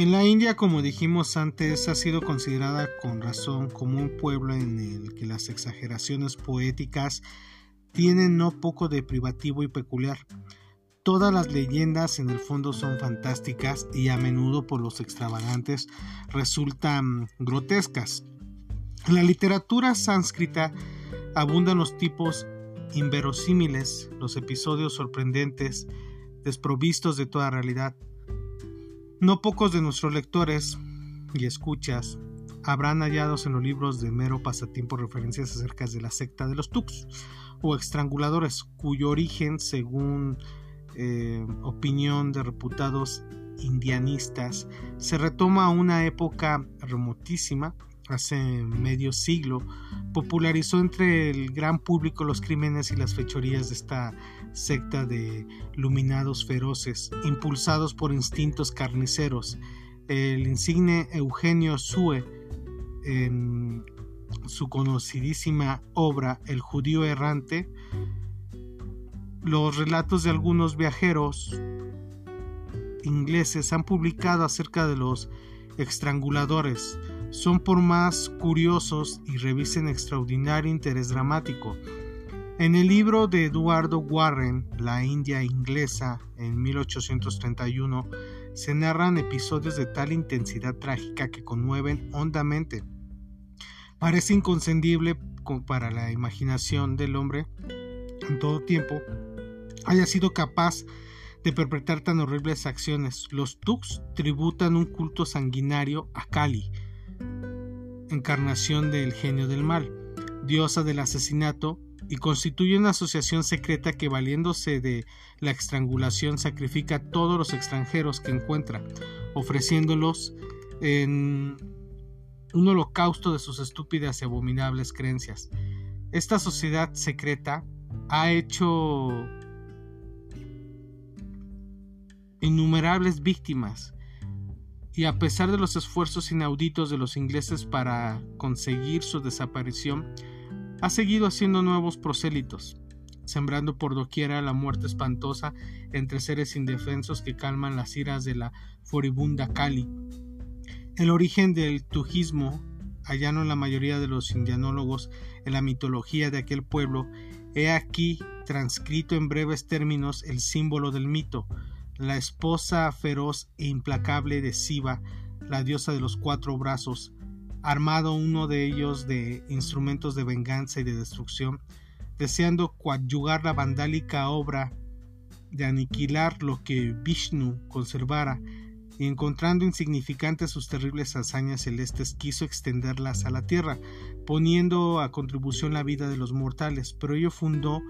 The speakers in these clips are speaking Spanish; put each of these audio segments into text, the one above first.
En la India, como dijimos antes, ha sido considerada con razón como un pueblo en el que las exageraciones poéticas tienen no poco de privativo y peculiar. Todas las leyendas en el fondo son fantásticas y a menudo por los extravagantes resultan grotescas. En la literatura sánscrita abundan los tipos inverosímiles, los episodios sorprendentes, desprovistos de toda realidad. No pocos de nuestros lectores y escuchas habrán hallado en los libros de mero pasatiempo referencias acerca de la secta de los Tux o estranguladores, cuyo origen, según eh, opinión de reputados indianistas, se retoma a una época remotísima, hace medio siglo, popularizó entre el gran público los crímenes y las fechorías de esta secta de luminados feroces, impulsados por instintos carniceros. El insigne Eugenio Sue, en su conocidísima obra El judío errante, los relatos de algunos viajeros ingleses han publicado acerca de los estranguladores. Son por más curiosos y revisen extraordinario interés dramático. En el libro de Eduardo Warren, La India inglesa, en 1831, se narran episodios de tal intensidad trágica que conmueven hondamente. Parece inconcebible para la imaginación del hombre en todo tiempo haya sido capaz de perpetrar tan horribles acciones. Los Tux tributan un culto sanguinario a Kali, encarnación del genio del mal, diosa del asesinato, y constituye una asociación secreta que valiéndose de la estrangulación sacrifica a todos los extranjeros que encuentra, ofreciéndolos en un holocausto de sus estúpidas y abominables creencias. Esta sociedad secreta ha hecho innumerables víctimas y a pesar de los esfuerzos inauditos de los ingleses para conseguir su desaparición, ha seguido haciendo nuevos prosélitos, sembrando por doquiera la muerte espantosa entre seres indefensos que calman las iras de la furibunda Cali. El origen del tujismo, hallano en la mayoría de los indianólogos en la mitología de aquel pueblo, he aquí transcrito en breves términos el símbolo del mito, la esposa feroz e implacable de Siva, la diosa de los cuatro brazos, armado uno de ellos de instrumentos de venganza y de destrucción, deseando coadyugar la vandálica obra de aniquilar lo que Vishnu conservara, y encontrando insignificantes sus terribles hazañas celestes, quiso extenderlas a la tierra, poniendo a contribución la vida de los mortales, pero ello fundó,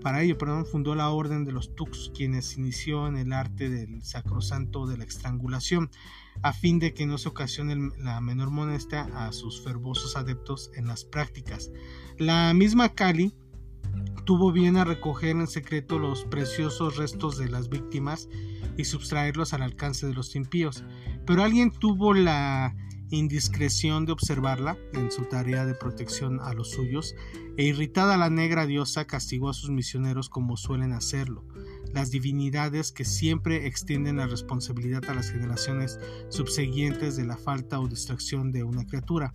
para ello, perdón, fundó la orden de los Tux, quienes inició en el arte del sacrosanto de la estrangulación, a fin de que no se ocasione la menor molestia a sus fervosos adeptos en las prácticas. La misma Kali tuvo bien a recoger en secreto los preciosos restos de las víctimas y sustraerlos al alcance de los impíos, pero alguien tuvo la indiscreción de observarla en su tarea de protección a los suyos, e irritada la negra diosa castigó a sus misioneros como suelen hacerlo, las divinidades que siempre extienden la responsabilidad a las generaciones subsiguientes de la falta o distracción de una criatura.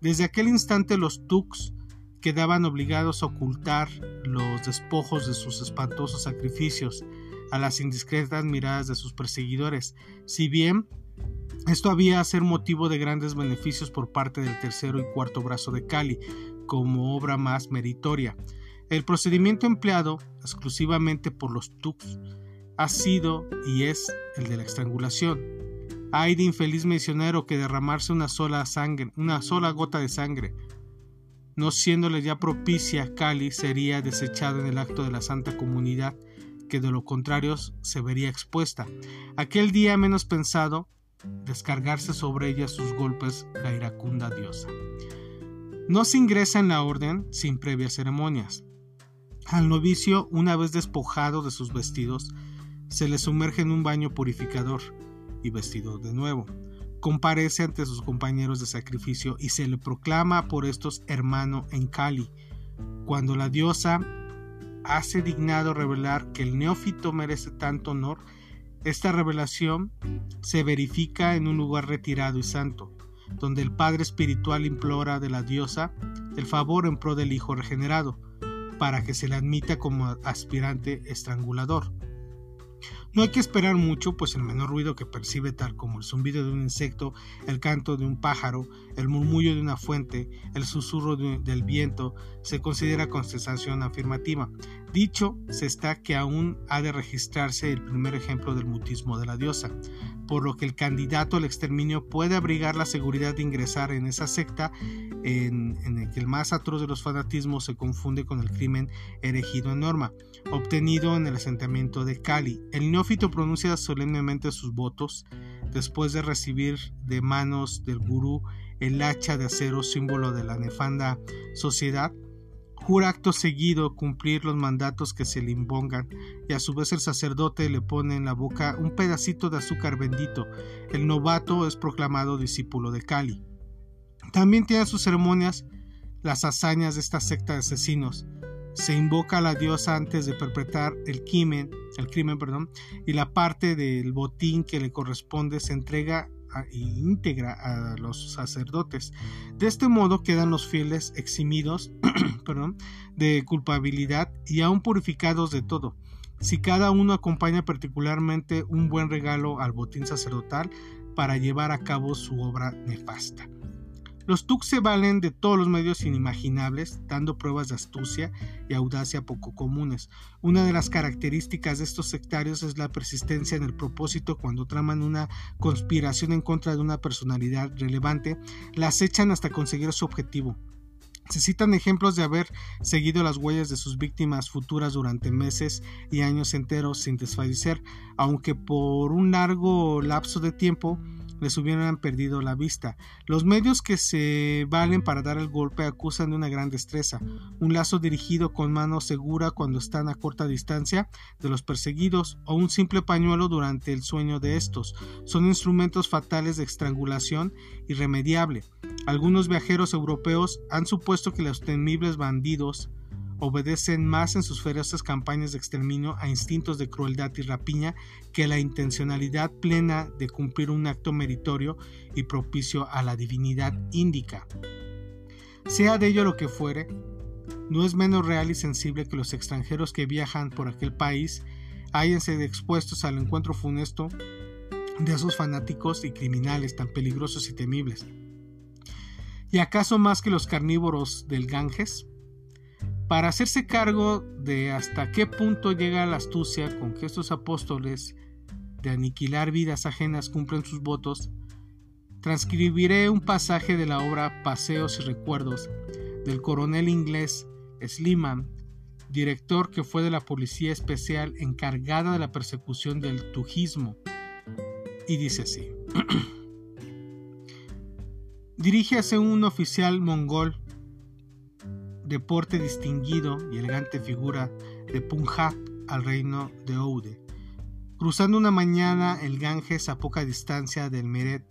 Desde aquel instante los Tux quedaban obligados a ocultar los despojos de sus espantosos sacrificios a las indiscretas miradas de sus perseguidores, si bien esto había a ser motivo de grandes beneficios por parte del tercero y cuarto brazo de Cali, como obra más meritoria. El procedimiento empleado exclusivamente por los Tux ha sido y es el de la estrangulación. Hay de infeliz misionero que derramarse una sola sangre, una sola gota de sangre, no siéndole ya propicia Cali, sería desechado en el acto de la Santa Comunidad, que de lo contrario se vería expuesta. Aquel día menos pensado, descargarse sobre ella sus golpes la iracunda diosa. No se ingresa en la orden sin previas ceremonias. Al novicio, una vez despojado de sus vestidos, se le sumerge en un baño purificador y vestido de nuevo comparece ante sus compañeros de sacrificio y se le proclama por estos hermano en Cali. Cuando la diosa hace dignado revelar que el neófito merece tanto honor, Esta revelación se verifica en un lugar retirado y santo, donde el Padre Espiritual implora de la diosa el favor en pro del Hijo regenerado, para que se le admita como aspirante estrangulador. No hay que esperar mucho, pues el menor ruido que percibe, tal como el zumbido de un insecto, el canto de un pájaro, el murmullo de una fuente, el susurro del viento, se considera contestación afirmativa. Dicho se está que aún ha de registrarse el primer ejemplo del mutismo de la diosa, por lo que el candidato al exterminio puede abrigar la seguridad de ingresar en esa secta en, en el que el más atroz de los fanatismos se confunde con el crimen erigido en norma, obtenido en el asentamiento de Cali. El neófito pronuncia solemnemente sus votos después de recibir de manos del gurú el hacha de acero símbolo de la nefanda sociedad jura acto seguido cumplir los mandatos que se le impongan, y a su vez el sacerdote le pone en la boca un pedacito de azúcar bendito. El novato es proclamado discípulo de Cali. También tiene sus ceremonias las hazañas de esta secta de asesinos. Se invoca a la diosa antes de perpetrar el crimen, el crimen perdón, y la parte del botín que le corresponde se entrega íntegra a los sacerdotes. De este modo quedan los fieles eximidos de culpabilidad y aún purificados de todo. Si cada uno acompaña particularmente un buen regalo al botín sacerdotal para llevar a cabo su obra nefasta. Los Tuk se valen de todos los medios inimaginables, dando pruebas de astucia y audacia poco comunes. Una de las características de estos sectarios es la persistencia en el propósito cuando traman una conspiración en contra de una personalidad relevante, la acechan hasta conseguir su objetivo. Se citan ejemplos de haber seguido las huellas de sus víctimas futuras durante meses y años enteros sin desfallecer, aunque por un largo lapso de tiempo les hubieran perdido la vista. Los medios que se valen para dar el golpe acusan de una gran destreza, un lazo dirigido con mano segura cuando están a corta distancia de los perseguidos o un simple pañuelo durante el sueño de estos. Son instrumentos fatales de estrangulación irremediable. Algunos viajeros europeos han supuesto que los temibles bandidos obedecen más en sus feroces campañas de exterminio a instintos de crueldad y rapiña que la intencionalidad plena de cumplir un acto meritorio y propicio a la divinidad índica. Sea de ello lo que fuere, no es menos real y sensible que los extranjeros que viajan por aquel país háyanse expuestos al encuentro funesto de esos fanáticos y criminales tan peligrosos y temibles. ¿Y acaso más que los carnívoros del Ganges? Para hacerse cargo de hasta qué punto llega la astucia con que estos apóstoles de aniquilar vidas ajenas cumplen sus votos, transcribiré un pasaje de la obra Paseos y Recuerdos del coronel inglés Sliman, director que fue de la Policía Especial encargada de la persecución del tujismo, y dice así. Dirige a un oficial mongol deporte distinguido y elegante figura de Punjab al reino de Oude. Cruzando una mañana el Ganges a poca distancia del Meret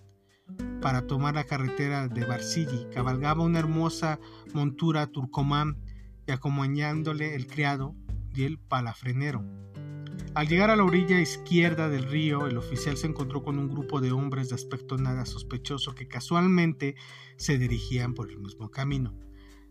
para tomar la carretera de Barsigi, cabalgaba una hermosa montura turcomán y acompañándole el criado y el palafrenero. Al llegar a la orilla izquierda del río, el oficial se encontró con un grupo de hombres de aspecto nada sospechoso que casualmente se dirigían por el mismo camino.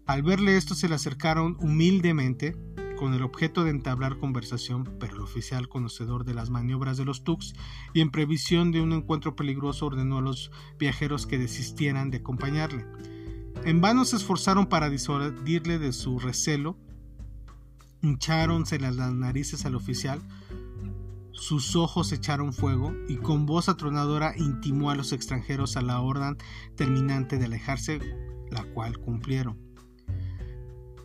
Al verle esto se le acercaron humildemente con el objeto de entablar conversación, pero el oficial conocedor de las maniobras de los Tux y en previsión de un encuentro peligroso ordenó a los viajeros que desistieran de acompañarle. En vano se esforzaron para disuadirle de su recelo, hincháronse las narices al oficial, sus ojos echaron fuego y con voz atronadora intimó a los extranjeros a la orden terminante de alejarse, la cual cumplieron.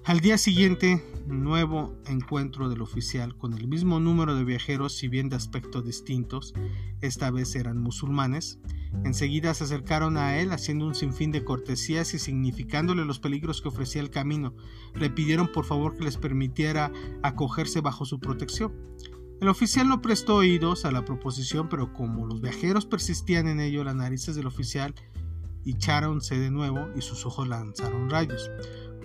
Al día siguiente, nuevo encuentro del oficial con el mismo número de viajeros, si bien de aspecto distintos, esta vez eran musulmanes. Enseguida se acercaron a él haciendo un sinfín de cortesías y significándole los peligros que ofrecía el camino. Le pidieron por favor que les permitiera acogerse bajo su protección. El oficial no prestó oídos a la proposición, pero como los viajeros persistían en ello, las narices del oficial hincháronse de nuevo y sus ojos lanzaron rayos.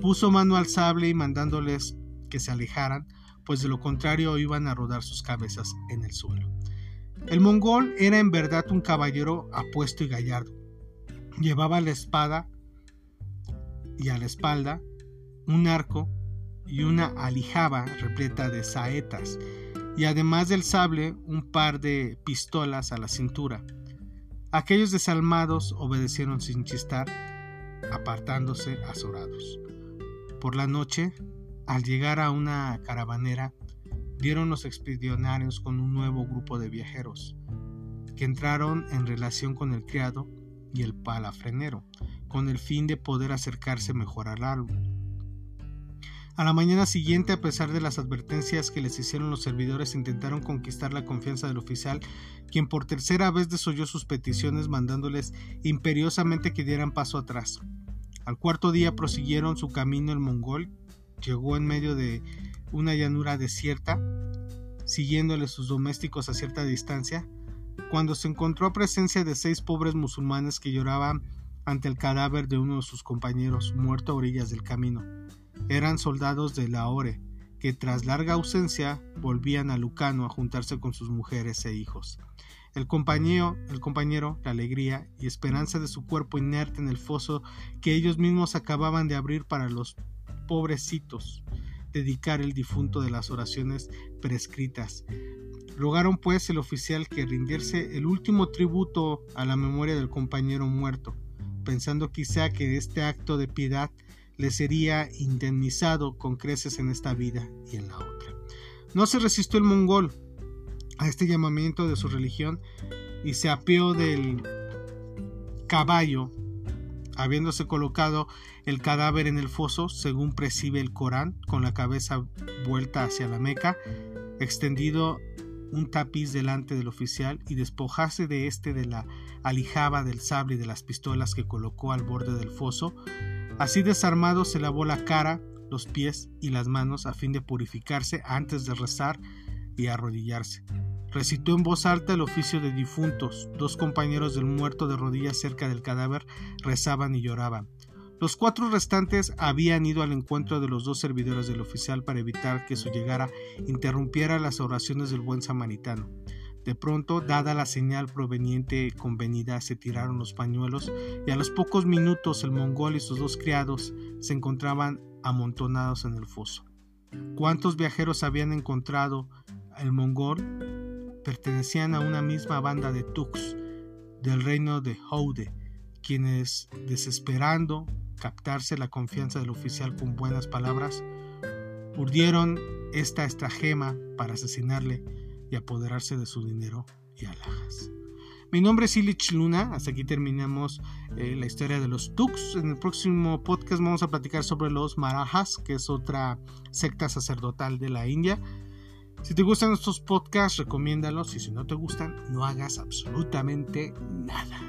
Puso mano al sable y mandándoles que se alejaran, pues de lo contrario iban a rodar sus cabezas en el suelo. El mongol era en verdad un caballero apuesto y gallardo. Llevaba la espada y a la espalda un arco y una alijaba repleta de saetas, y además del sable un par de pistolas a la cintura. Aquellos desalmados obedecieron sin chistar, apartándose azorados. Por la noche, al llegar a una caravanera, dieron los expedicionarios con un nuevo grupo de viajeros, que entraron en relación con el criado y el palafrenero, con el fin de poder acercarse mejor al árbol. A la mañana siguiente, a pesar de las advertencias que les hicieron los servidores, intentaron conquistar la confianza del oficial, quien por tercera vez desoyó sus peticiones mandándoles imperiosamente que dieran paso atrás. Al cuarto día prosiguieron su camino el mongol, llegó en medio de una llanura desierta, siguiéndole sus domésticos a cierta distancia, cuando se encontró a presencia de seis pobres musulmanes que lloraban ante el cadáver de uno de sus compañeros, muerto a orillas del camino. Eran soldados de Lahore, que tras larga ausencia volvían a Lucano a juntarse con sus mujeres e hijos. El compañero, el compañero, la alegría y esperanza de su cuerpo inerte en el foso que ellos mismos acababan de abrir para los pobrecitos, dedicar el difunto de las oraciones prescritas. Rogaron pues el oficial que rindiese el último tributo a la memoria del compañero muerto, pensando quizá que este acto de piedad le sería indemnizado con creces en esta vida y en la otra. No se resistió el mongol a este llamamiento de su religión y se apeó del caballo, habiéndose colocado el cadáver en el foso, según prescribe el Corán, con la cabeza vuelta hacia la Meca, extendido un tapiz delante del oficial y despojarse de este de la alijaba del sable y de las pistolas que colocó al borde del foso, Así desarmado se lavó la cara, los pies y las manos a fin de purificarse antes de rezar y arrodillarse. Recitó en voz alta el oficio de difuntos. Dos compañeros del muerto de rodillas cerca del cadáver rezaban y lloraban. Los cuatro restantes habían ido al encuentro de los dos servidores del oficial para evitar que su llegada interrumpiera las oraciones del buen samaritano. De pronto, dada la señal proveniente convenida, se tiraron los pañuelos y a los pocos minutos el mongol y sus dos criados se encontraban amontonados en el foso. ¿Cuántos viajeros habían encontrado el mongol? Pertenecían a una misma banda de Tux del reino de Houde, quienes, desesperando captarse la confianza del oficial con buenas palabras, urdieron esta estragema para asesinarle y apoderarse de su dinero y alhajas. Mi nombre es Illich Luna, hasta aquí terminamos eh, la historia de los Tux. En el próximo podcast vamos a platicar sobre los Marajas, que es otra secta sacerdotal de la India. Si te gustan estos podcasts, recomiéndalos y si no te gustan, no hagas absolutamente nada.